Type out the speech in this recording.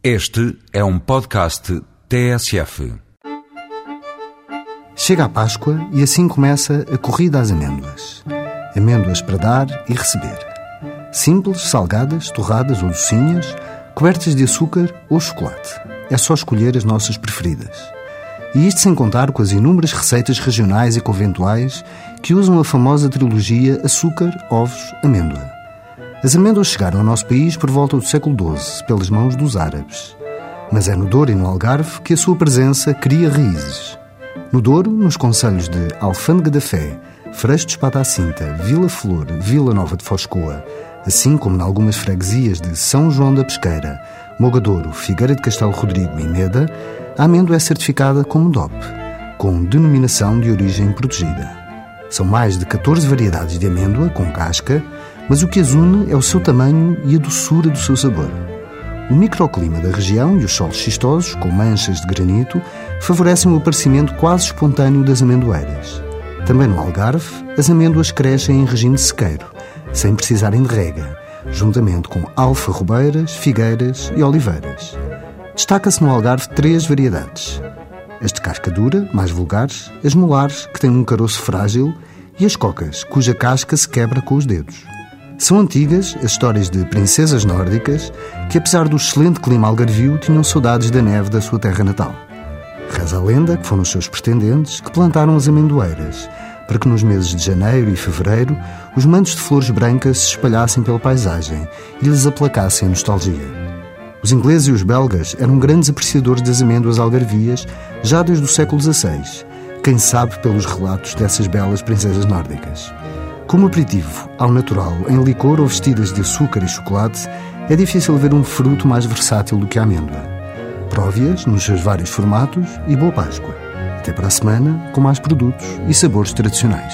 Este é um podcast TSF. Chega a Páscoa e assim começa a corrida às amêndoas. Amêndoas para dar e receber. Simples, salgadas, torradas ou docinhas, cobertas de açúcar ou chocolate. É só escolher as nossas preferidas. E isto sem contar com as inúmeras receitas regionais e conventuais que usam a famosa trilogia açúcar, ovos, amêndoa. As amêndoas chegaram ao nosso país por volta do século XII, pelas mãos dos árabes. Mas é no Douro e no Algarve que a sua presença cria raízes. No Douro, nos concelhos de Alfândega da Fé, Freixo de Espada à Cinta, Vila Flor, Vila Nova de Foscoa, assim como em algumas freguesias de São João da Pesqueira, Mogadouro, Figueira de Castelo Rodrigo e Meda, a amêndoa é certificada como DOP, com denominação de origem protegida. São mais de 14 variedades de amêndoa com casca, mas o que as une é o seu tamanho e a doçura do seu sabor. O microclima da região e os solos xistosos, com manchas de granito, favorecem o aparecimento quase espontâneo das amendoeiras. Também no Algarve, as amêndoas crescem em regime sequeiro, sem precisarem de rega, juntamente com alfa-robeiras, figueiras e oliveiras. Destaca-se no Algarve três variedades. As de casca dura, mais vulgares, as molares, que têm um caroço frágil, e as cocas, cuja casca se quebra com os dedos. São antigas as histórias de princesas nórdicas que, apesar do excelente clima algarvio, tinham saudades da neve da sua terra natal. Reza a lenda que foram os seus pretendentes que plantaram as amendoeiras, para que nos meses de janeiro e fevereiro os mantos de flores brancas se espalhassem pela paisagem e lhes aplacassem a nostalgia. Os ingleses e os belgas eram grandes apreciadores das amêndoas algarvias já desde o século XVI, quem sabe pelos relatos dessas belas princesas nórdicas. Como aperitivo, ao natural, em licor ou vestidas de açúcar e chocolate, é difícil ver um fruto mais versátil do que a amêndoa. Prove-as nos seus vários formatos e boa Páscoa. Até para a semana com mais produtos e sabores tradicionais.